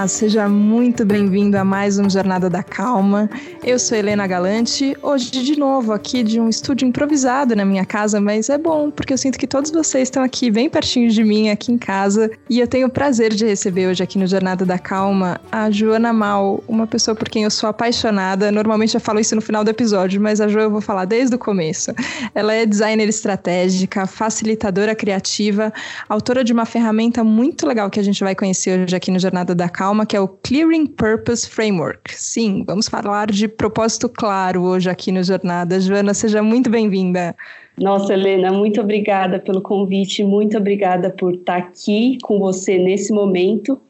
Olá, seja muito bem-vindo a mais um Jornada da Calma. Eu sou Helena Galante, hoje de novo aqui de um estúdio improvisado na minha casa, mas é bom porque eu sinto que todos vocês estão aqui bem pertinho de mim, aqui em casa, e eu tenho o prazer de receber hoje aqui no Jornada da Calma a Joana Mal, uma pessoa por quem eu sou apaixonada. Normalmente eu falo isso no final do episódio, mas a Jo eu vou falar desde o começo. Ela é designer estratégica, facilitadora criativa, autora de uma ferramenta muito legal que a gente vai conhecer hoje aqui no Jornada da Calma, que é o Clearing Purpose Framework. Sim, vamos falar de propósito claro hoje aqui no Jornada. Joana, seja muito bem-vinda. Nossa, Helena, muito obrigada pelo convite, muito obrigada por estar aqui com você nesse momento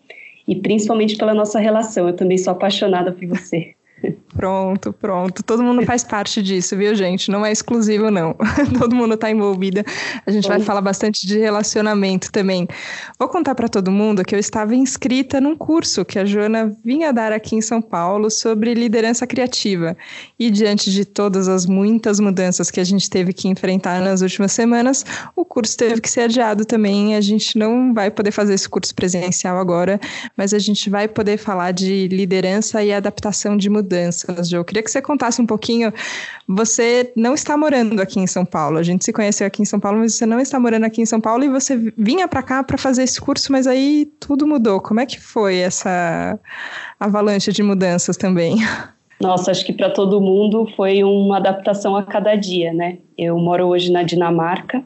e principalmente pela nossa relação. Eu também sou apaixonada por você. Pronto, pronto. Todo mundo faz parte disso, viu, gente? Não é exclusivo, não. todo mundo está envolvido. A gente Bom. vai falar bastante de relacionamento também. Vou contar para todo mundo que eu estava inscrita num curso que a Joana vinha dar aqui em São Paulo sobre liderança criativa. E diante de todas as muitas mudanças que a gente teve que enfrentar nas últimas semanas, o curso teve que ser adiado também. A gente não vai poder fazer esse curso presencial agora, mas a gente vai poder falar de liderança e adaptação de mudanças mudanças, Jo. Queria que você contasse um pouquinho. Você não está morando aqui em São Paulo. A gente se conheceu aqui em São Paulo, mas você não está morando aqui em São Paulo e você vinha para cá para fazer esse curso, mas aí tudo mudou. Como é que foi essa avalanche de mudanças também? Nossa, acho que para todo mundo foi uma adaptação a cada dia, né? Eu moro hoje na Dinamarca.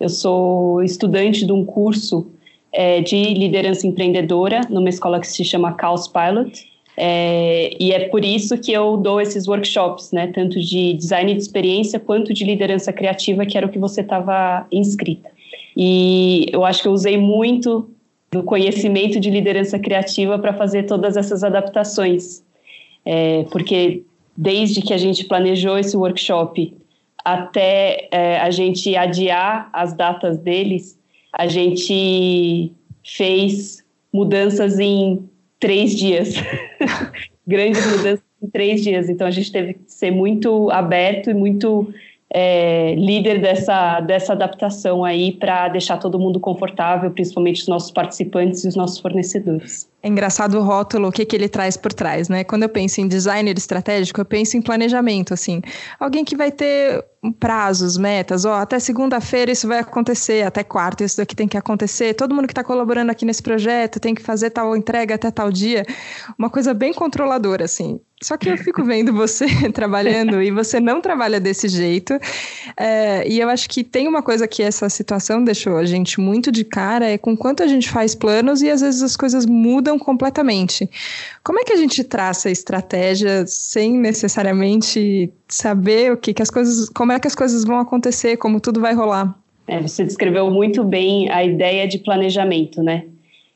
Eu sou estudante de um curso é, de liderança empreendedora numa escola que se chama Caos Pilot. É, e é por isso que eu dou esses workshops, né, tanto de design de experiência quanto de liderança criativa, que era o que você estava inscrita. E eu acho que eu usei muito do conhecimento de liderança criativa para fazer todas essas adaptações, é, porque desde que a gente planejou esse workshop até é, a gente adiar as datas deles, a gente fez mudanças em três dias. Grandes mudanças em três dias. Então a gente teve que ser muito aberto e muito é, líder dessa, dessa adaptação aí para deixar todo mundo confortável, principalmente os nossos participantes e os nossos fornecedores. É engraçado o rótulo, o que, que ele traz por trás, né? Quando eu penso em designer estratégico, eu penso em planejamento, assim. Alguém que vai ter prazos, metas, ó, até segunda-feira isso vai acontecer, até quarta isso daqui tem que acontecer, todo mundo que está colaborando aqui nesse projeto tem que fazer tal entrega até tal dia. Uma coisa bem controladora, assim. Só que eu fico vendo você trabalhando e você não trabalha desse jeito. É, e eu acho que tem uma coisa que essa situação deixou a gente muito de cara, é com quanto a gente faz planos e às vezes as coisas mudam completamente. Como é que a gente traça estratégia sem necessariamente saber o que, que as coisas, como é que as coisas vão acontecer, como tudo vai rolar? É, você descreveu muito bem a ideia de planejamento, né?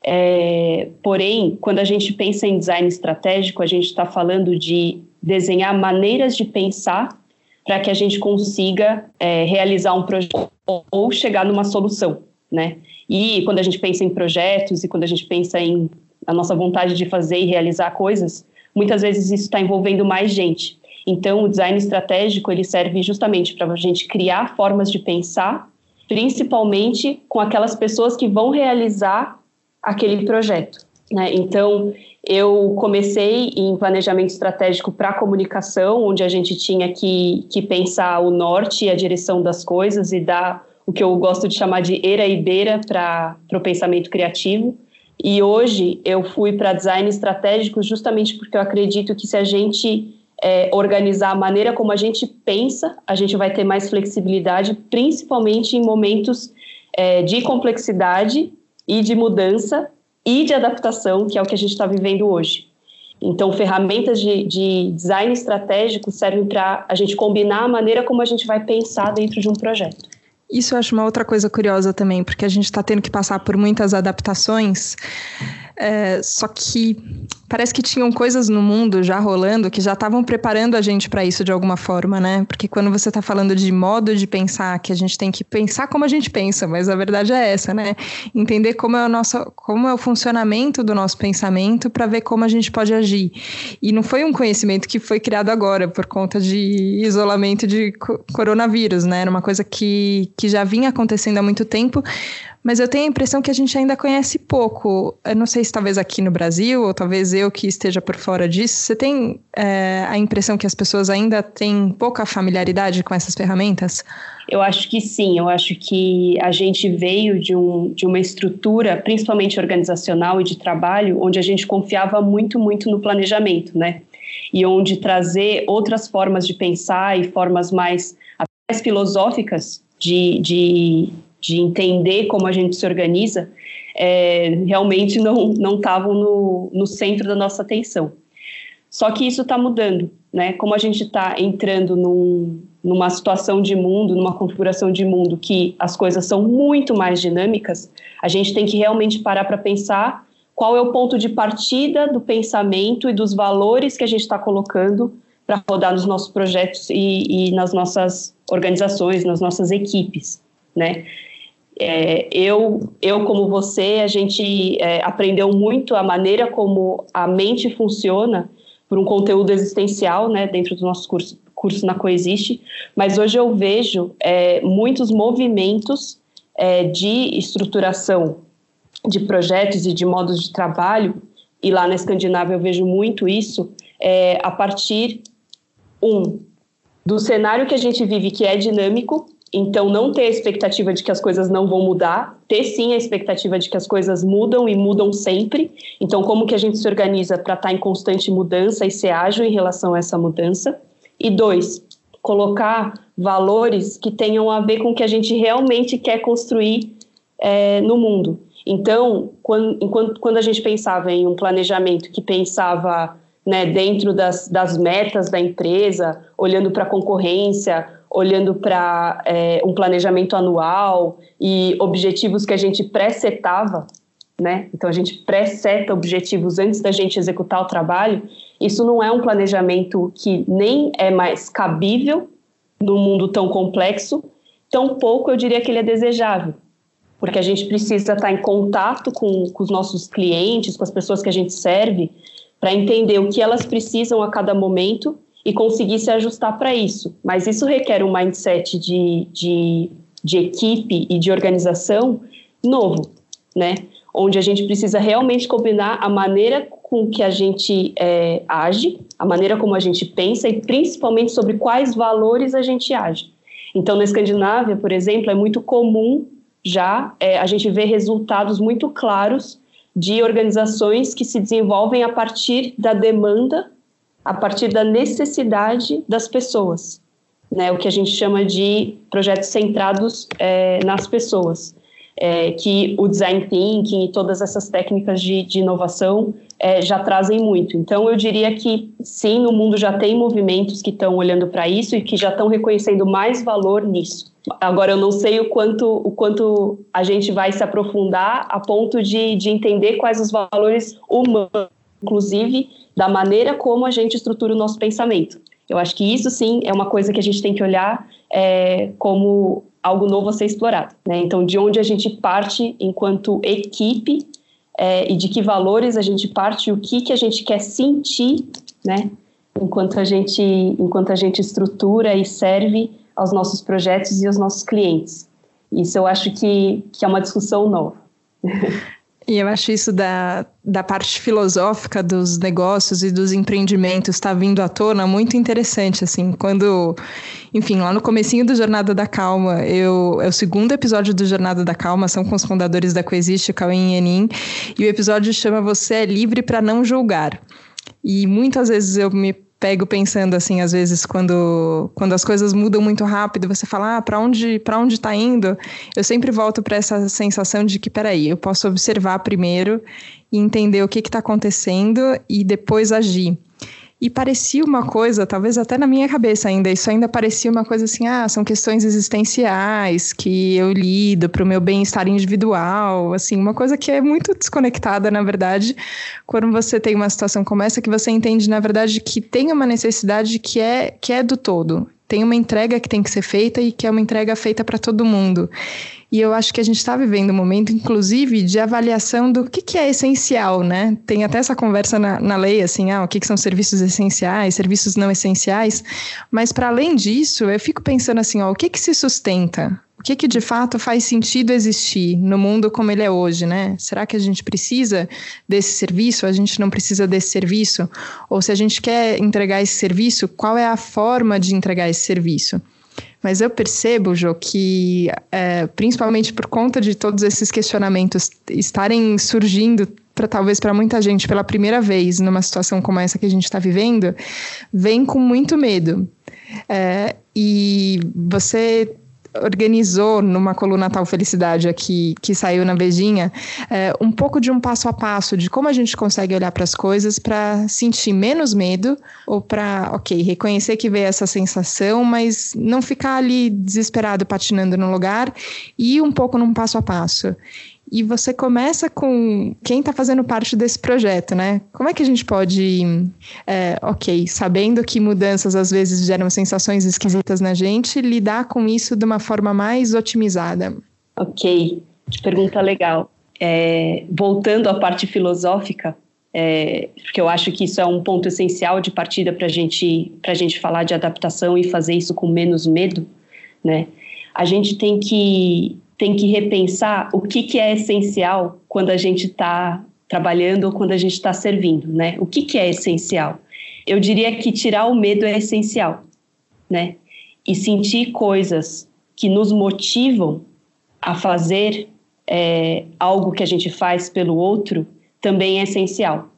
É, porém, quando a gente pensa em design estratégico, a gente está falando de desenhar maneiras de pensar para que a gente consiga é, realizar um projeto ou chegar numa solução, né? E quando a gente pensa em projetos e quando a gente pensa em a nossa vontade de fazer e realizar coisas, muitas vezes isso está envolvendo mais gente. Então, o design estratégico ele serve justamente para a gente criar formas de pensar, principalmente com aquelas pessoas que vão realizar aquele projeto. Né? Então, eu comecei em planejamento estratégico para comunicação, onde a gente tinha que, que pensar o norte e a direção das coisas e dar o que eu gosto de chamar de era e beira para o pensamento criativo. E hoje eu fui para design estratégico justamente porque eu acredito que se a gente é, organizar a maneira como a gente pensa, a gente vai ter mais flexibilidade, principalmente em momentos é, de complexidade e de mudança e de adaptação, que é o que a gente está vivendo hoje. Então, ferramentas de, de design estratégico servem para a gente combinar a maneira como a gente vai pensar dentro de um projeto. Isso eu acho uma outra coisa curiosa também, porque a gente está tendo que passar por muitas adaptações. É, só que parece que tinham coisas no mundo já rolando que já estavam preparando a gente para isso de alguma forma, né? Porque quando você está falando de modo de pensar, que a gente tem que pensar como a gente pensa, mas a verdade é essa, né? Entender como é o nosso, como é o funcionamento do nosso pensamento para ver como a gente pode agir. E não foi um conhecimento que foi criado agora por conta de isolamento de coronavírus, né? Era uma coisa que, que já vinha acontecendo há muito tempo, mas eu tenho a impressão que a gente ainda conhece pouco. Eu não sei se talvez aqui no Brasil, ou talvez eu que esteja por fora disso, você tem é, a impressão que as pessoas ainda têm pouca familiaridade com essas ferramentas? Eu acho que sim, eu acho que a gente veio de, um, de uma estrutura, principalmente organizacional e de trabalho, onde a gente confiava muito, muito no planejamento, né? E onde trazer outras formas de pensar e formas mais, mais filosóficas de, de, de entender como a gente se organiza, é, realmente não estavam no, no centro da nossa atenção. Só que isso está mudando, né? Como a gente está entrando num, numa situação de mundo, numa configuração de mundo que as coisas são muito mais dinâmicas, a gente tem que realmente parar para pensar qual é o ponto de partida do pensamento e dos valores que a gente está colocando para rodar nos nossos projetos e, e, nas nossas organizações, nas nossas equipes, né? É, eu, eu, como você, a gente é, aprendeu muito a maneira como a mente funciona por um conteúdo existencial, né, dentro do nosso curso, curso na Coexiste, mas hoje eu vejo é, muitos movimentos é, de estruturação de projetos e de modos de trabalho, e lá na Escandinávia eu vejo muito isso, é, a partir, um, do cenário que a gente vive, que é dinâmico, então, não ter a expectativa de que as coisas não vão mudar, ter sim a expectativa de que as coisas mudam e mudam sempre. Então, como que a gente se organiza para estar tá em constante mudança e ser ágil em relação a essa mudança? E dois, colocar valores que tenham a ver com o que a gente realmente quer construir é, no mundo. Então, quando, enquanto, quando a gente pensava em um planejamento que pensava né, dentro das, das metas da empresa, olhando para a concorrência, olhando para é, um planejamento anual e objetivos que a gente pré-setava, né? Então a gente pré-seta objetivos antes da gente executar o trabalho. Isso não é um planejamento que nem é mais cabível num mundo tão complexo, tampouco eu diria que ele é desejável, porque a gente precisa estar em contato com, com os nossos clientes, com as pessoas que a gente serve, para entender o que elas precisam a cada momento e conseguir se ajustar para isso. Mas isso requer um mindset de, de, de equipe e de organização novo, né? Onde a gente precisa realmente combinar a maneira com que a gente é, age, a maneira como a gente pensa e principalmente sobre quais valores a gente age. Então, na Escandinávia, por exemplo, é muito comum já é, a gente ver resultados muito claros de organizações que se desenvolvem a partir da demanda a partir da necessidade das pessoas, né? O que a gente chama de projetos centrados é, nas pessoas, é, que o design thinking e todas essas técnicas de, de inovação é, já trazem muito. Então, eu diria que sim, no mundo já tem movimentos que estão olhando para isso e que já estão reconhecendo mais valor nisso. Agora, eu não sei o quanto, o quanto a gente vai se aprofundar a ponto de, de entender quais os valores humanos, inclusive da maneira como a gente estrutura o nosso pensamento. Eu acho que isso sim é uma coisa que a gente tem que olhar é, como algo novo a ser explorado. Né? Então, de onde a gente parte enquanto equipe é, e de que valores a gente parte o que, que a gente quer sentir, né? Enquanto a gente, enquanto a gente estrutura e serve aos nossos projetos e aos nossos clientes. Isso eu acho que, que é uma discussão nova. E eu acho isso da, da parte filosófica dos negócios e dos empreendimentos está vindo à tona muito interessante, assim, quando, enfim, lá no comecinho do Jornada da Calma, eu, é o segundo episódio do Jornada da Calma, são com os fundadores da Coexiste, Cauê e Enin, e o episódio chama Você é livre para não julgar. E muitas vezes eu me pego pensando assim, às vezes quando, quando as coisas mudam muito rápido, você fala, ah, para onde para onde está indo? Eu sempre volto para essa sensação de que, peraí, eu posso observar primeiro e entender o que está acontecendo e depois agir. E parecia uma coisa, talvez até na minha cabeça ainda, isso ainda parecia uma coisa assim: ah, são questões existenciais que eu lido para o meu bem-estar individual, assim, uma coisa que é muito desconectada, na verdade, quando você tem uma situação como essa, que você entende, na verdade, que tem uma necessidade que é, que é do todo. Tem uma entrega que tem que ser feita e que é uma entrega feita para todo mundo. E eu acho que a gente está vivendo um momento, inclusive, de avaliação do que, que é essencial, né? Tem até essa conversa na, na lei, assim, ah, o que, que são serviços essenciais, serviços não essenciais. Mas, para além disso, eu fico pensando assim, ó, o que, que se sustenta? o que, que de fato faz sentido existir no mundo como ele é hoje, né? Será que a gente precisa desse serviço? A gente não precisa desse serviço? Ou se a gente quer entregar esse serviço, qual é a forma de entregar esse serviço? Mas eu percebo, Jo, que é, principalmente por conta de todos esses questionamentos estarem surgindo para talvez para muita gente pela primeira vez numa situação como essa que a gente está vivendo, vem com muito medo. É, e você organizou numa coluna Tal Felicidade aqui, que saiu na Vejinha, é, um pouco de um passo a passo de como a gente consegue olhar para as coisas para sentir menos medo ou para, ok, reconhecer que veio essa sensação, mas não ficar ali desesperado patinando no lugar e um pouco num passo a passo. E você começa com quem está fazendo parte desse projeto, né? Como é que a gente pode, é, ok, sabendo que mudanças às vezes geram sensações esquisitas na gente, lidar com isso de uma forma mais otimizada? Ok, pergunta legal. É, voltando à parte filosófica, é, porque eu acho que isso é um ponto essencial de partida para gente, a gente falar de adaptação e fazer isso com menos medo, né? A gente tem que tem que repensar o que, que é essencial quando a gente está trabalhando ou quando a gente está servindo, né? O que, que é essencial? Eu diria que tirar o medo é essencial, né? E sentir coisas que nos motivam a fazer é, algo que a gente faz pelo outro também é essencial.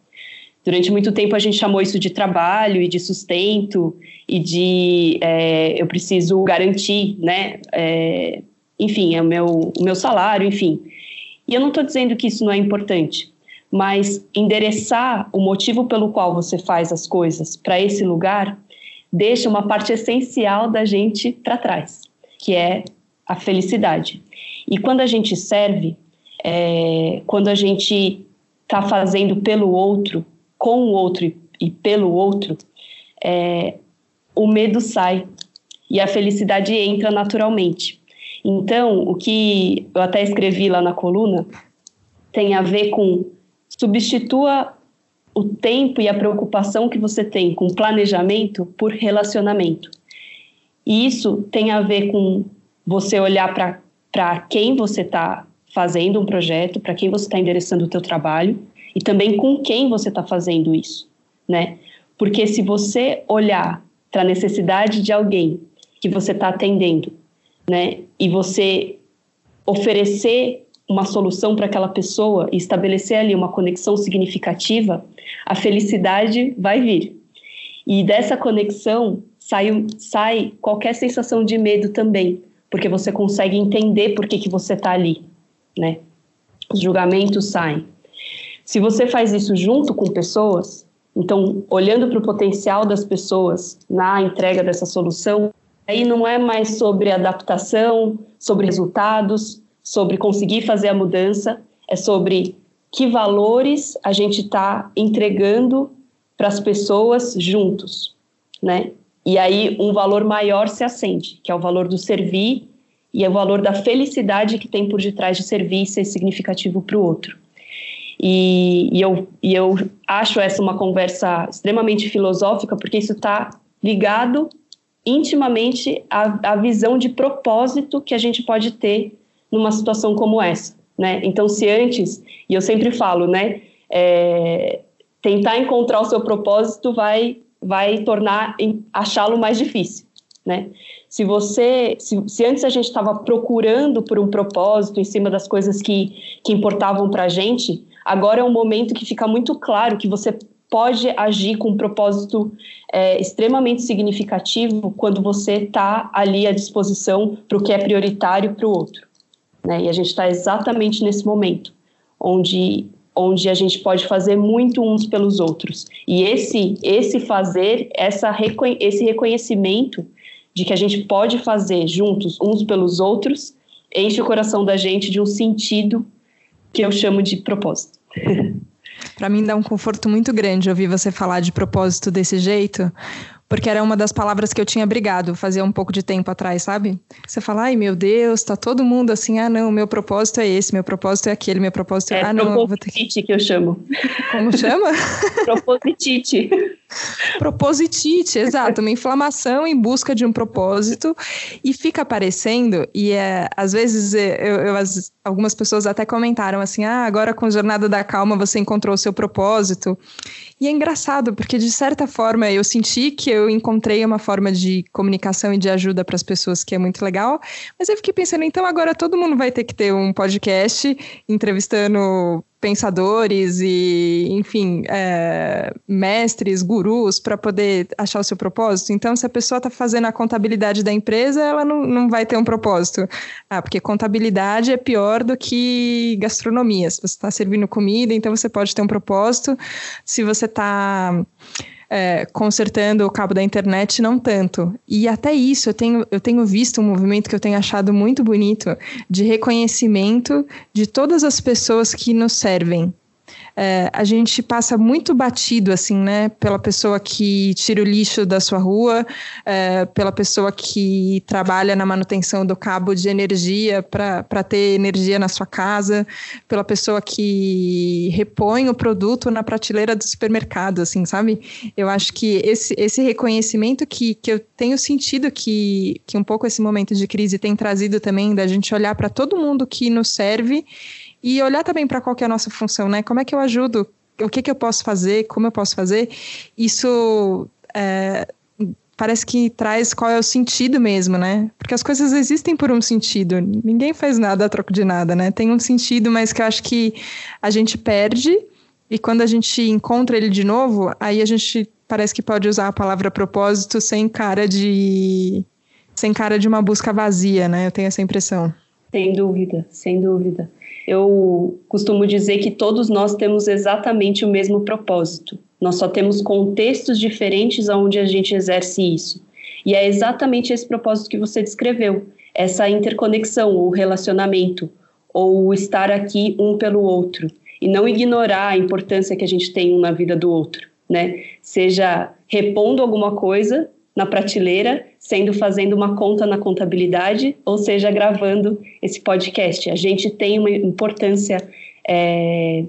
Durante muito tempo a gente chamou isso de trabalho e de sustento e de é, eu preciso garantir, né? É, enfim, é o meu, o meu salário, enfim. E eu não estou dizendo que isso não é importante, mas endereçar o motivo pelo qual você faz as coisas para esse lugar deixa uma parte essencial da gente para trás, que é a felicidade. E quando a gente serve, é, quando a gente está fazendo pelo outro, com o outro e, pelo outro, é, o medo sai e a felicidade entra naturalmente. Então, o que eu até escrevi lá na coluna tem a ver com substitua o tempo e a preocupação que você tem com planejamento por relacionamento. E isso tem a ver com você olhar para quem você está fazendo um projeto, para quem você está endereçando o teu trabalho e também com quem você está fazendo isso, né? Porque se você olhar para a necessidade de alguém que você está atendendo né? E você oferecer uma solução para aquela pessoa e estabelecer ali uma conexão significativa, a felicidade vai vir. E dessa conexão sai, sai qualquer sensação de medo também, porque você consegue entender por que, que você está ali, né? Os julgamentos saem. Se você faz isso junto com pessoas, então olhando para o potencial das pessoas na entrega dessa solução, Aí não é mais sobre adaptação, sobre resultados, sobre conseguir fazer a mudança, é sobre que valores a gente está entregando para as pessoas juntos, né? E aí um valor maior se acende, que é o valor do servir e é o valor da felicidade que tem por detrás de servir e ser significativo para o outro. E, e, eu, e eu acho essa uma conversa extremamente filosófica, porque isso está ligado intimamente a, a visão de propósito que a gente pode ter numa situação como essa, né? Então, se antes, e eu sempre falo, né, é, tentar encontrar o seu propósito vai vai tornar achá-lo mais difícil, né? Se você, se, se antes a gente estava procurando por um propósito em cima das coisas que, que importavam para a gente, agora é um momento que fica muito claro que você pode agir com um propósito é, extremamente significativo quando você está ali à disposição para o que é prioritário para o outro. Né? E a gente está exatamente nesse momento, onde, onde a gente pode fazer muito uns pelos outros. E esse, esse fazer, essa, esse reconhecimento de que a gente pode fazer juntos uns pelos outros, enche o coração da gente de um sentido que eu chamo de propósito. Para mim dá um conforto muito grande ouvir você falar de propósito desse jeito, porque era uma das palavras que eu tinha brigado fazia um pouco de tempo atrás, sabe? Você fala, ai meu Deus, tá todo mundo assim, ah não, meu propósito é esse, meu propósito é aquele, meu propósito é. é ah não, vou ter que... que eu chamo. Como chama? propositite. Propositite, exato, uma inflamação em busca de um propósito e fica aparecendo, e é, às vezes é, eu, eu as, algumas pessoas até comentaram assim: ah, agora com Jornada da Calma você encontrou o seu propósito. E é engraçado, porque de certa forma eu senti que eu encontrei uma forma de comunicação e de ajuda para as pessoas que é muito legal, mas eu fiquei pensando, então agora todo mundo vai ter que ter um podcast entrevistando pensadores e, enfim, é, mestres, gurus para poder achar o seu propósito. Então, se a pessoa está fazendo a contabilidade da empresa, ela não, não vai ter um propósito. Ah, porque contabilidade é pior do que gastronomia. Se você está servindo comida, então você pode ter um propósito. Se você está é, consertando o cabo da internet, não tanto. E até isso, eu tenho, eu tenho visto um movimento que eu tenho achado muito bonito de reconhecimento de todas as pessoas que nos servem é, a gente passa muito batido, assim, né, pela pessoa que tira o lixo da sua rua, é, pela pessoa que trabalha na manutenção do cabo de energia para ter energia na sua casa, pela pessoa que repõe o produto na prateleira do supermercado, assim, sabe? Eu acho que esse, esse reconhecimento que, que eu tenho sentido que, que um pouco esse momento de crise tem trazido também, da gente olhar para todo mundo que nos serve e olhar também para qual é a nossa função, né? Como é que eu ajudo? O que, que eu posso fazer? Como eu posso fazer? Isso é, parece que traz qual é o sentido mesmo, né? Porque as coisas existem por um sentido. Ninguém faz nada a troco de nada, né? Tem um sentido, mas que eu acho que a gente perde e quando a gente encontra ele de novo, aí a gente parece que pode usar a palavra propósito sem cara de sem cara de uma busca vazia, né? Eu tenho essa impressão. Sem dúvida, sem dúvida. Eu costumo dizer que todos nós temos exatamente o mesmo propósito. Nós só temos contextos diferentes onde a gente exerce isso. E é exatamente esse propósito que você descreveu, essa interconexão, o relacionamento, ou estar aqui um pelo outro, e não ignorar a importância que a gente tem um na vida do outro, né? Seja repondo alguma coisa na prateleira, sendo fazendo uma conta na contabilidade, ou seja, gravando esse podcast. A gente tem uma importância é,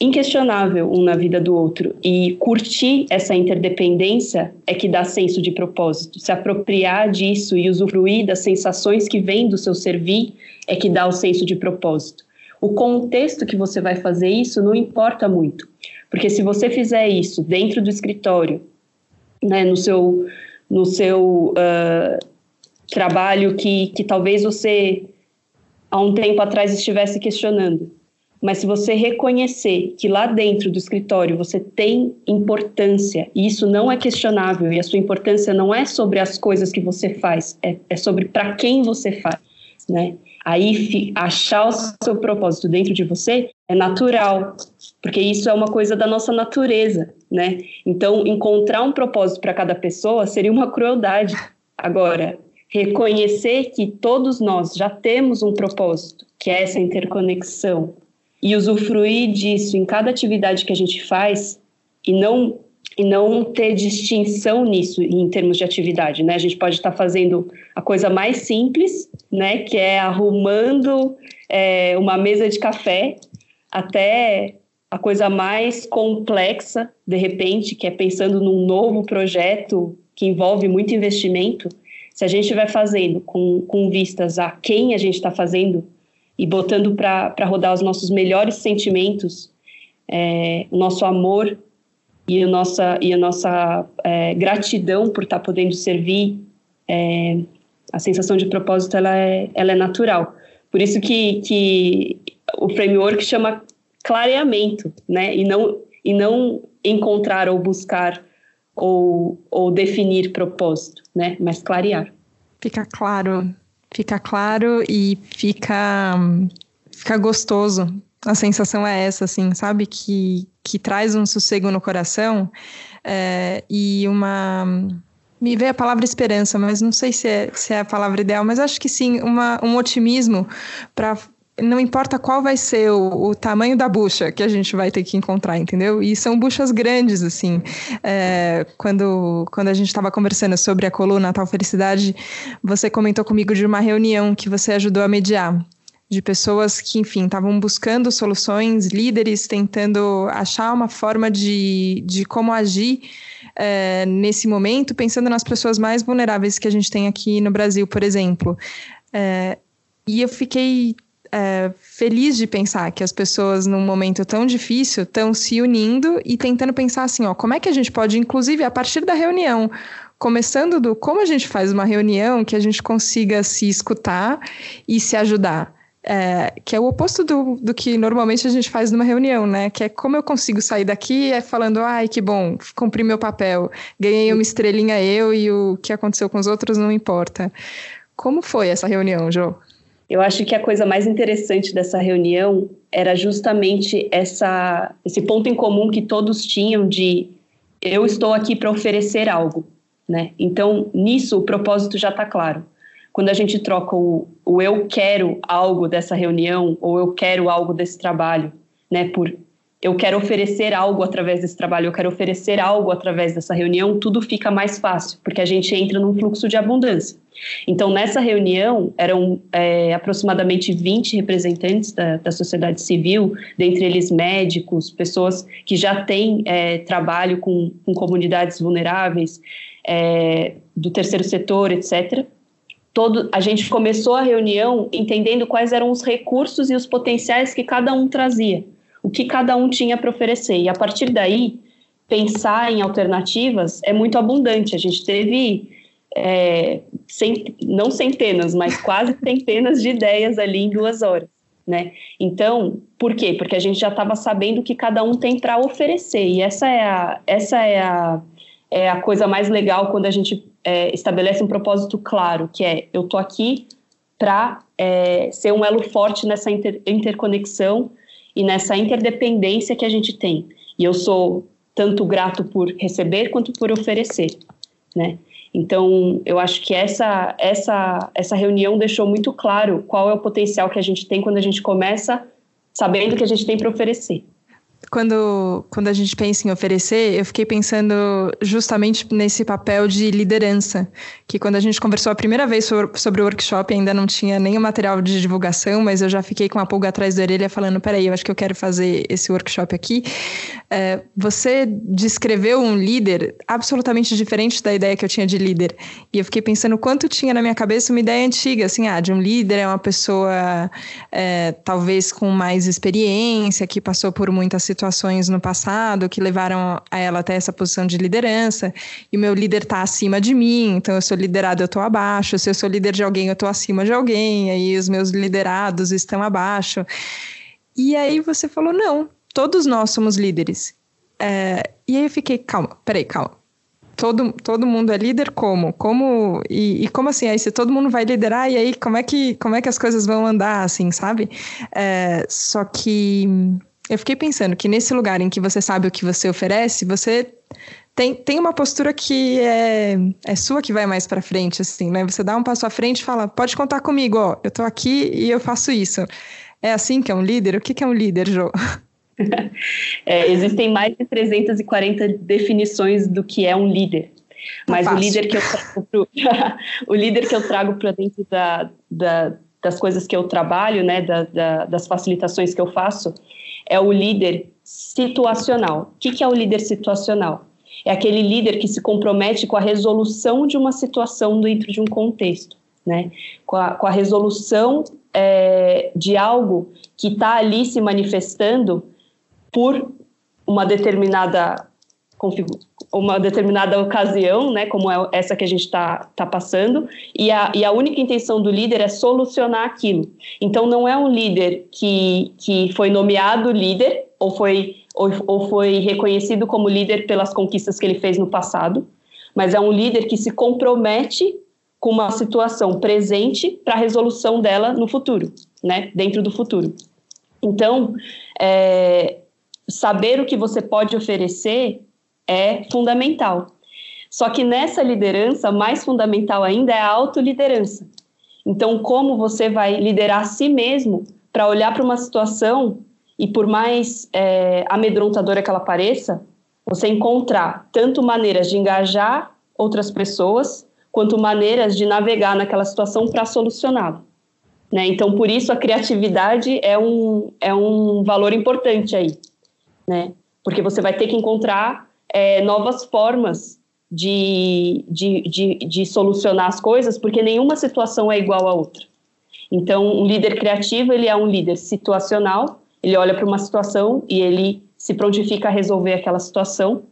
inquestionável um na vida do outro e curtir essa interdependência é que dá senso de propósito. Se apropriar disso e usufruir das sensações que vêm do seu servir é que dá o senso de propósito. O contexto que você vai fazer isso não importa muito, porque se você fizer isso dentro do escritório, né, no seu, no seu uh, trabalho que, que talvez você há um tempo atrás estivesse questionando. Mas se você reconhecer que lá dentro do escritório você tem importância, e isso não é questionável, e a sua importância não é sobre as coisas que você faz, é, é sobre para quem você faz, né? Aí achar o seu propósito dentro de você é natural, porque isso é uma coisa da nossa natureza, né? Então, encontrar um propósito para cada pessoa seria uma crueldade. Agora, reconhecer que todos nós já temos um propósito, que é essa interconexão, e usufruir disso em cada atividade que a gente faz e não e não ter distinção nisso em termos de atividade, né? A gente pode estar fazendo a coisa mais simples, né? Que é arrumando é, uma mesa de café, até a coisa mais complexa, de repente, que é pensando num novo projeto que envolve muito investimento. Se a gente vai fazendo com, com vistas a quem a gente está fazendo e botando para rodar os nossos melhores sentimentos, é, o nosso amor e a nossa, e a nossa é, gratidão por estar tá podendo servir, é, a sensação de propósito ela é, ela é natural. Por isso que, que o framework chama clareamento, né? E não, e não encontrar ou buscar ou, ou definir propósito, né? Mas clarear. Fica claro, fica claro e fica, fica gostoso a sensação é essa, assim, sabe? Que, que traz um sossego no coração é, e uma. Me veio a palavra esperança, mas não sei se é, se é a palavra ideal, mas acho que sim, uma, um otimismo para não importa qual vai ser o, o, tamanho da bucha que a gente vai ter que encontrar, entendeu? E são buchas grandes, assim. É, quando, quando a gente estava conversando sobre a coluna Tal Felicidade, você comentou comigo de uma reunião que você ajudou a mediar de pessoas que, enfim, estavam buscando soluções, líderes tentando achar uma forma de, de como agir é, nesse momento, pensando nas pessoas mais vulneráveis que a gente tem aqui no Brasil, por exemplo. É, e eu fiquei é, feliz de pensar que as pessoas, num momento tão difícil, estão se unindo e tentando pensar assim, ó, como é que a gente pode, inclusive, a partir da reunião, começando do como a gente faz uma reunião que a gente consiga se escutar e se ajudar. É, que é o oposto do, do que normalmente a gente faz numa reunião, né? Que é como eu consigo sair daqui é falando, ai, que bom, cumpri meu papel, ganhei uma estrelinha eu e o que aconteceu com os outros não importa. Como foi essa reunião, Jô? Eu acho que a coisa mais interessante dessa reunião era justamente essa, esse ponto em comum que todos tinham de eu estou aqui para oferecer algo, né? Então, nisso o propósito já está claro. Quando a gente troca o, o eu quero algo dessa reunião ou eu quero algo desse trabalho, né, por eu quero oferecer algo através desse trabalho, eu quero oferecer algo através dessa reunião, tudo fica mais fácil, porque a gente entra num fluxo de abundância. Então, nessa reunião, eram é, aproximadamente 20 representantes da, da, sociedade civil, dentre eles médicos, pessoas que já têm é, trabalho com, com, comunidades vulneráveis, é, do terceiro setor, etc. Todo, a gente começou a reunião entendendo quais eram os recursos e os potenciais que cada um trazia, o que cada um tinha para oferecer. E a partir daí, pensar em alternativas é muito abundante. A gente teve é, cent, não centenas, mas quase centenas de ideias ali em duas horas. Né? Então, por quê? Porque a gente já estava sabendo o que cada um tem para oferecer. E essa é a, essa é a, é a coisa mais legal quando a gente é, estabelece um propósito claro, que é eu estou aqui para é, ser um elo forte nessa inter, interconexão e nessa interdependência que a gente tem. E eu sou tanto grato por receber quanto por oferecer, né? Então, eu acho que essa, essa, essa reunião deixou muito claro qual é o potencial que a gente tem quando a gente começa sabendo que a gente tem para oferecer quando, quando a gente pensa em oferecer, eu fiquei pensando justamente nesse papel de liderança, que quando a gente conversou a primeira vez sobre, sobre o workshop, ainda não tinha nenhum material de divulgação, mas eu já fiquei com uma pulga atrás da orelha falando, peraí, eu acho que eu quero fazer esse workshop aqui. É, você descreveu um líder absolutamente diferente da ideia que eu tinha de líder, e eu fiquei pensando quanto tinha na minha cabeça uma ideia antiga, assim, ah, de um líder é uma pessoa é, talvez com mais experiência, que passou por muitas situações no passado que levaram a ela até essa posição de liderança, e o meu líder está acima de mim, então eu sou liderado, eu estou abaixo, se eu sou líder de alguém, eu estou acima de alguém, aí os meus liderados estão abaixo. E aí você falou, não, todos nós somos líderes. É, e aí eu fiquei, calma, peraí, calma. Todo, todo mundo é líder como? Como e, e, como assim? Aí se todo mundo vai liderar, e aí como é que, como é que as coisas vão andar, assim, sabe? É, só que eu fiquei pensando que nesse lugar em que você sabe o que você oferece, você tem, tem uma postura que é, é sua que vai mais para frente, assim, né? Você dá um passo à frente e fala, pode contar comigo, ó, eu tô aqui e eu faço isso. É assim que é um líder? O que, que é um líder, Jô? É, existem mais de 340 definições do que é um líder. Tá Mas o líder que eu trago pro, o líder que eu trago para dentro da, da, das coisas que eu trabalho, né, da, da, das facilitações que eu faço, é o líder situacional. O que, que é o líder situacional? É aquele líder que se compromete com a resolução de uma situação dentro de um contexto, né? com, a, com a resolução é, de algo que está ali se manifestando por uma determinada uma determinada ocasião, né, como é essa que a gente está tá passando, e a, e a única intenção do líder é solucionar aquilo. Então, não é um líder que, que foi nomeado líder ou foi, ou, ou foi reconhecido como líder pelas conquistas que ele fez no passado, mas é um líder que se compromete com uma situação presente para a resolução dela no futuro, né, dentro do futuro. Então, é, saber o que você pode oferecer é fundamental. Só que nessa liderança, mais fundamental ainda é a autoliderança. Então, como você vai liderar a si mesmo para olhar para uma situação e, por mais é, amedrontadora que ela pareça, você encontrar tanto maneiras de engajar outras pessoas, quanto maneiras de navegar naquela situação para solucioná-la. Né? Então, por isso, a criatividade é um, é um valor importante aí, né? Porque você vai ter que encontrar é, novas formas de, de, de, de solucionar as coisas, porque nenhuma situação é igual a outra. Então, um líder criativo, ele é um líder situacional, ele olha para uma situação e ele se prontifica a resolver aquela situação,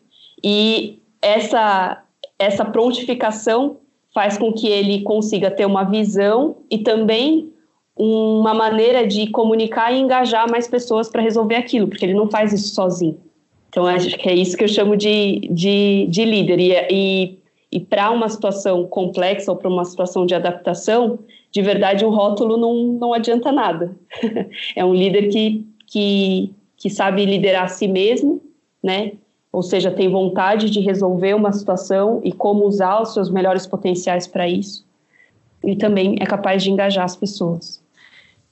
e essa, essa prontificação faz com que ele consiga ter uma visão e também uma maneira de comunicar e engajar mais pessoas para resolver aquilo, porque ele não faz isso sozinho. Então, acho que é isso que eu chamo de, de, de líder. E, e, e para uma situação complexa ou para uma situação de adaptação, de verdade, um rótulo não, não adianta nada. é um líder que, que, que sabe liderar a si mesmo, né? Ou seja, tem vontade de resolver uma situação e como usar os seus melhores potenciais para isso. E também é capaz de engajar as pessoas.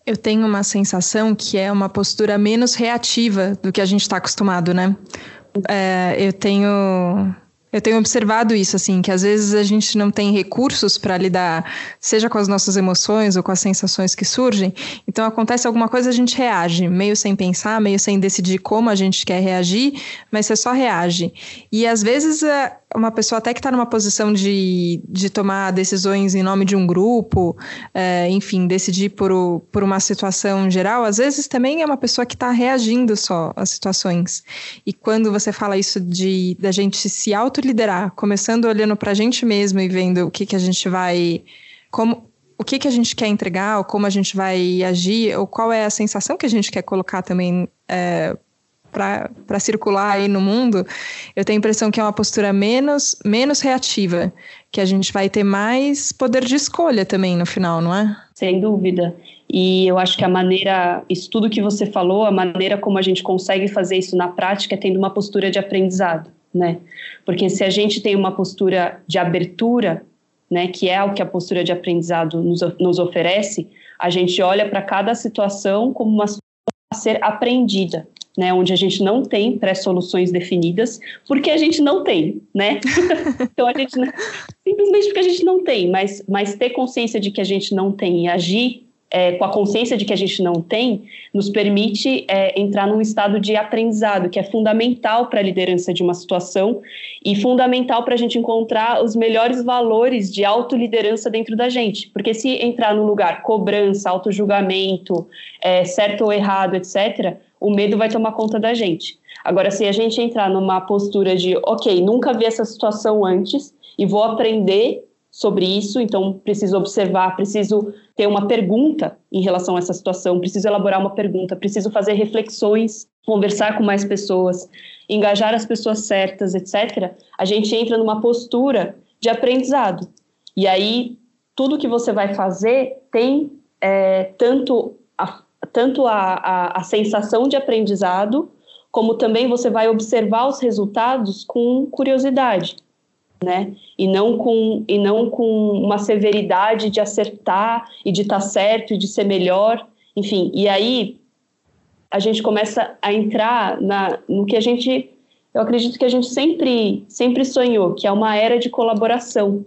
Eu tenho uma sensação que é uma postura menos reativa do que a gente está acostumado, né? É, eu tenho eu tenho observado isso, assim, que às vezes a gente não tem recursos para lidar, seja com as nossas emoções ou com as sensações que surgem. Então acontece alguma coisa, a gente reage, meio sem pensar, meio sem decidir como a gente quer reagir, mas você só reage. E às vezes é, uma pessoa até que está numa posição de, de tomar decisões em nome de um grupo, é, enfim, decidir por, o, por uma situação geral, às vezes também é uma pessoa que está reagindo só às situações. E quando você fala isso de da gente se autoliderar, começando olhando para a gente mesmo e vendo o que, que a gente vai. como o que, que a gente quer entregar, ou como a gente vai agir, ou qual é a sensação que a gente quer colocar também é, para circular aí no mundo, eu tenho a impressão que é uma postura menos, menos reativa, que a gente vai ter mais poder de escolha também no final, não é? Sem dúvida. E eu acho que a maneira, isso tudo que você falou, a maneira como a gente consegue fazer isso na prática é tendo uma postura de aprendizado, né? Porque se a gente tem uma postura de abertura, né, que é o que a postura de aprendizado nos, nos oferece, a gente olha para cada situação como uma situação a ser aprendida, né, onde a gente não tem pré-soluções definidas, porque a gente não tem, né? então a gente não, simplesmente porque a gente não tem, mas, mas ter consciência de que a gente não tem e agir é, com a consciência de que a gente não tem, nos permite é, entrar num estado de aprendizado, que é fundamental para a liderança de uma situação e fundamental para a gente encontrar os melhores valores de autoliderança dentro da gente. Porque se entrar no lugar cobrança, auto-julgamento, é, certo ou errado, etc., o medo vai tomar conta da gente. Agora, se a gente entrar numa postura de, ok, nunca vi essa situação antes e vou aprender sobre isso, então preciso observar, preciso ter uma pergunta em relação a essa situação, preciso elaborar uma pergunta, preciso fazer reflexões, conversar com mais pessoas, engajar as pessoas certas, etc. A gente entra numa postura de aprendizado. E aí, tudo que você vai fazer tem é, tanto a, tanto a, a, a sensação de aprendizado, como também você vai observar os resultados com curiosidade, né? E não com, e não com uma severidade de acertar e de estar tá certo e de ser melhor, enfim. E aí a gente começa a entrar na, no que a gente, eu acredito que a gente sempre, sempre sonhou, que é uma era de colaboração,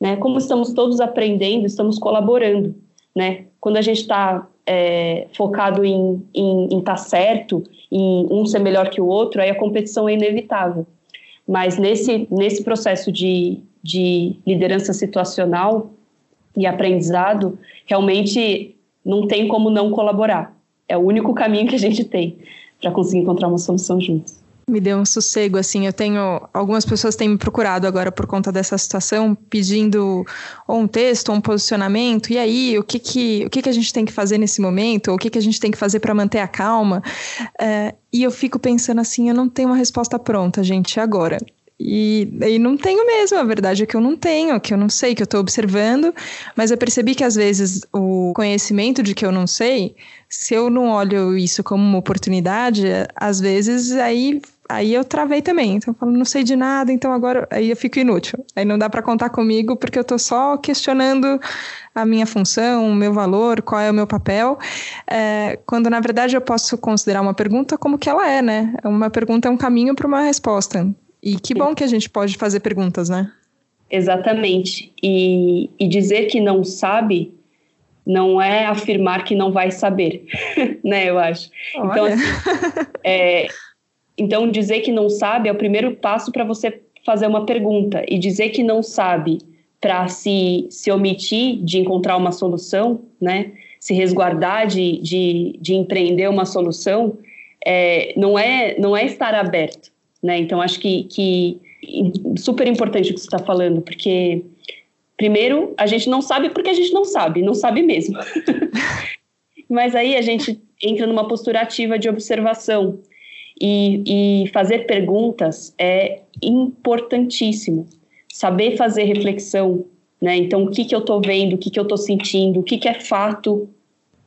né? Como estamos todos aprendendo, estamos colaborando, né? Quando a gente está é, focado em estar tá certo, em um ser melhor que o outro, aí a competição é inevitável. Mas nesse, nesse processo de, de liderança situacional e aprendizado, realmente não tem como não colaborar. É o único caminho que a gente tem para conseguir encontrar uma solução juntos me deu um sossego, assim, eu tenho, algumas pessoas têm me procurado agora por conta dessa situação, pedindo ou um texto, ou um posicionamento, e aí, o que que, o que que a gente tem que fazer nesse momento, ou o que que a gente tem que fazer para manter a calma, é, e eu fico pensando assim, eu não tenho uma resposta pronta, gente, agora. E, e não tenho mesmo, a verdade é que eu não tenho, que eu não sei, que eu estou observando, mas eu percebi que às vezes o conhecimento de que eu não sei, se eu não olho isso como uma oportunidade, às vezes aí aí eu travei também. Então eu falo, não sei de nada, então agora aí eu fico inútil. Aí não dá para contar comigo porque eu estou só questionando a minha função, o meu valor, qual é o meu papel, é, quando na verdade eu posso considerar uma pergunta como que ela é, né? Uma pergunta é um caminho para uma resposta. E que bom que a gente pode fazer perguntas, né? Exatamente. E, e dizer que não sabe não é afirmar que não vai saber, né? Eu acho. Então, assim, é, então, dizer que não sabe é o primeiro passo para você fazer uma pergunta. E dizer que não sabe para se, se omitir de encontrar uma solução, né? Se resguardar de, de, de empreender uma solução, é, não, é, não é estar aberto, né? Então, acho que, que super importante o que você está falando, porque Primeiro, a gente não sabe porque a gente não sabe, não sabe mesmo. Mas aí a gente entra numa postura ativa de observação. E, e fazer perguntas é importantíssimo. Saber fazer reflexão, né? Então, o que, que eu estou vendo, o que, que eu estou sentindo, o que, que é fato,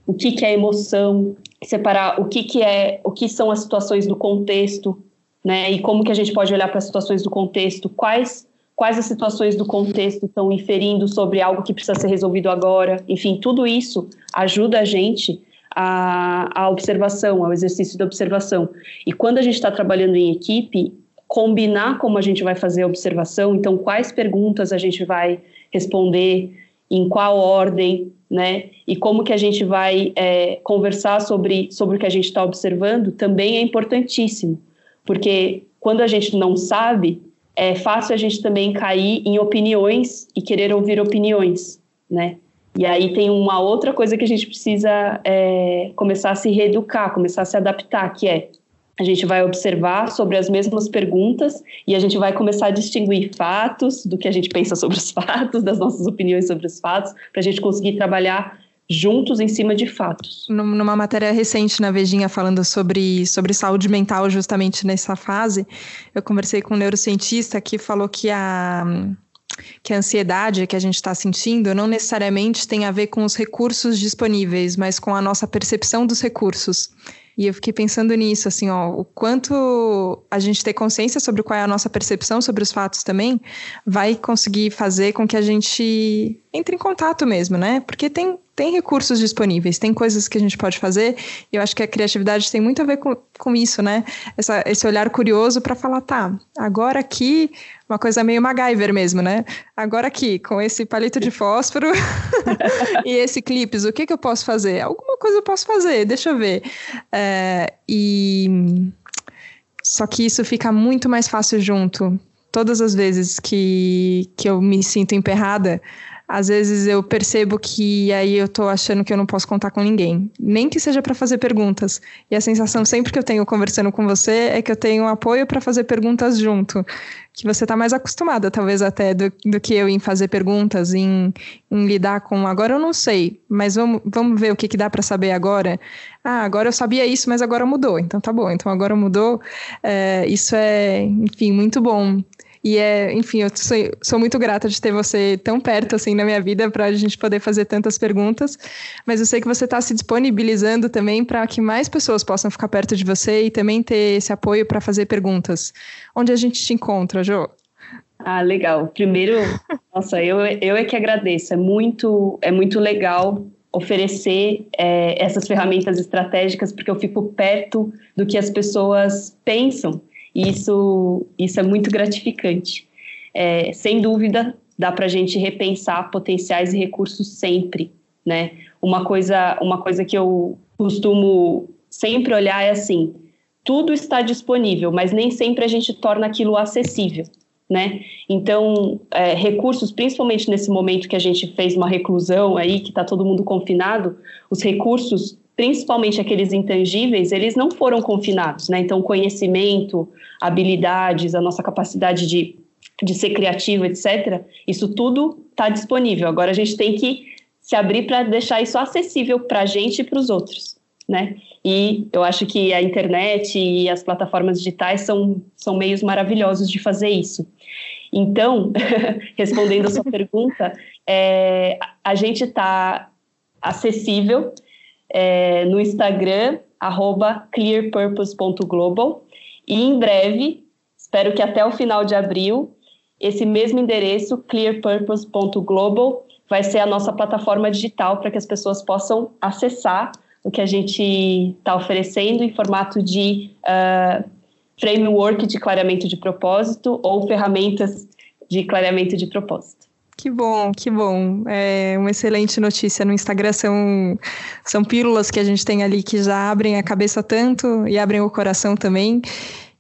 o que, que é emoção, separar o que, que é, o que são as situações do contexto, né? E como que a gente pode olhar para as situações do contexto, quais quais as situações do contexto estão inferindo sobre algo que precisa ser resolvido agora. Enfim, tudo isso ajuda a gente a, observação, ao exercício da observação. E quando a gente está trabalhando em equipe, combinar como a gente vai fazer a observação, então quais perguntas a gente vai responder, em qual ordem, né? E como que a gente vai é, conversar sobre, sobre o que a gente está observando também é importantíssimo, porque quando a gente não sabe, é fácil a gente também cair em opiniões e querer ouvir opiniões, né? E aí tem uma outra coisa que a gente precisa é, começar a se reeducar, começar a se adaptar, que é a gente vai observar sobre as mesmas perguntas e a gente vai começar a distinguir fatos do que a gente pensa sobre os fatos, das nossas opiniões sobre os fatos, para a gente conseguir trabalhar juntos em cima de fatos. Numa matéria recente na Vejinha falando sobre, sobre saúde mental, justamente nessa fase, eu conversei com um neurocientista que falou que a que a ansiedade que a gente está sentindo não necessariamente tem a ver com os recursos disponíveis, mas com a nossa percepção dos recursos. E eu fiquei pensando nisso, assim, ó, o quanto a gente ter consciência sobre qual é a nossa percepção sobre os fatos também vai conseguir fazer com que a gente entre em contato mesmo, né? Porque tem, tem recursos disponíveis, tem coisas que a gente pode fazer, e eu acho que a criatividade tem muito a ver com, com isso, né? Essa, esse olhar curioso para falar, tá, agora aqui, uma coisa meio MacGyver mesmo, né? Agora aqui, com esse palito de fósforo e esse clipes, o que, que eu posso fazer? Alguma coisa eu posso fazer, deixa eu ver. É, e. Só que isso fica muito mais fácil junto. Todas as vezes que, que eu me sinto emperrada, às vezes eu percebo que aí eu tô achando que eu não posso contar com ninguém, nem que seja para fazer perguntas. E a sensação sempre que eu tenho conversando com você é que eu tenho apoio para fazer perguntas junto, que você tá mais acostumada, talvez até do, do que eu em fazer perguntas, em, em, lidar com agora eu não sei, mas vamos, vamos ver o que, que dá para saber agora. Ah, agora eu sabia isso, mas agora mudou. Então tá bom. Então agora mudou. É, isso é, enfim, muito bom. E é, enfim, eu sou, sou, muito grata de ter você tão perto assim na minha vida para a gente poder fazer tantas perguntas. Mas eu sei que você está se disponibilizando também para que mais pessoas possam ficar perto de você e também ter esse apoio para fazer perguntas. Onde a gente te encontra, Jo? Ah, legal. Primeiro, nossa, eu, eu é que agradeço. É muito, é muito legal oferecer é, essas ferramentas estratégicas porque eu fico perto do que as pessoas pensam isso, isso é muito gratificante. É, sem dúvida, dá para a gente repensar potenciais e recursos sempre, né? Uma coisa, uma coisa que eu costumo sempre olhar é assim: tudo está disponível, mas nem sempre a gente torna aquilo acessível, né? Então, é, recursos, principalmente nesse momento que a gente fez uma reclusão aí, que está todo mundo confinado, os recursos principalmente aqueles intangíveis, eles não foram confinados, né? Então, conhecimento, habilidades, a nossa capacidade de, de ser criativo, etc., isso tudo está disponível. Agora a gente tem que se abrir para deixar isso acessível para a gente e para os outros, né? E eu acho que a internet e as plataformas digitais são, são meios maravilhosos de fazer isso. Então, respondendo a sua pergunta, é, a gente está acessível é, no Instagram, clearpurpose.global. E em breve, espero que até o final de abril, esse mesmo endereço, clearpurpose.global, vai ser a nossa plataforma digital para que as pessoas possam acessar o que a gente está oferecendo em formato de uh, framework de clareamento de propósito ou ferramentas de clareamento de propósito. Que bom, que bom. É uma excelente notícia. No Instagram são, são pílulas que a gente tem ali que já abrem a cabeça tanto e abrem o coração também.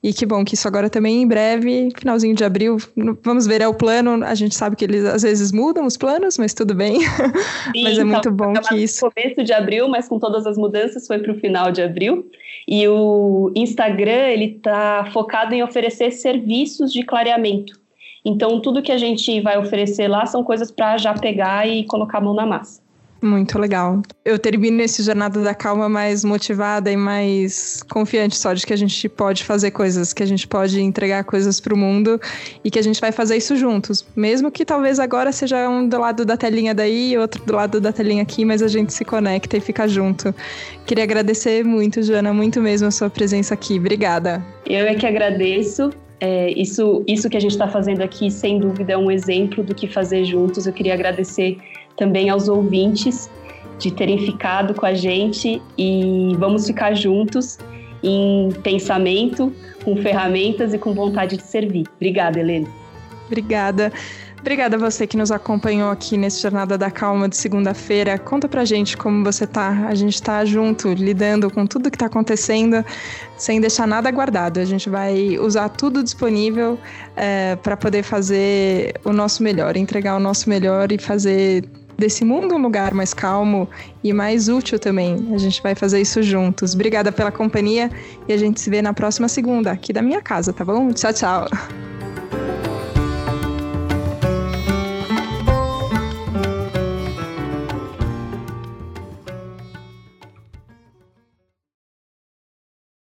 E que bom que isso agora também em breve, finalzinho de abril, vamos ver, é o plano. A gente sabe que eles às vezes mudam os planos, mas tudo bem. Sim, mas é muito bom que isso. começo de abril, mas com todas as mudanças foi para o final de abril. E o Instagram ele está focado em oferecer serviços de clareamento. Então, tudo que a gente vai oferecer lá são coisas para já pegar e colocar a mão na massa. Muito legal. Eu termino esse Jornada da Calma mais motivada e mais confiante só de que a gente pode fazer coisas, que a gente pode entregar coisas para o mundo e que a gente vai fazer isso juntos. Mesmo que talvez agora seja um do lado da telinha daí e outro do lado da telinha aqui, mas a gente se conecta e fica junto. Queria agradecer muito, Joana, muito mesmo a sua presença aqui. Obrigada. Eu é que agradeço. É, isso, isso que a gente está fazendo aqui, sem dúvida, é um exemplo do que fazer juntos. Eu queria agradecer também aos ouvintes de terem ficado com a gente e vamos ficar juntos em pensamento, com ferramentas e com vontade de servir. Obrigada, Helena. Obrigada. Obrigada a você que nos acompanhou aqui nesse Jornada da Calma de segunda-feira. Conta pra gente como você tá. A gente tá junto, lidando com tudo que tá acontecendo, sem deixar nada guardado. A gente vai usar tudo disponível é, para poder fazer o nosso melhor, entregar o nosso melhor e fazer desse mundo um lugar mais calmo e mais útil também. A gente vai fazer isso juntos. Obrigada pela companhia e a gente se vê na próxima segunda, aqui da minha casa, tá bom? Tchau, tchau.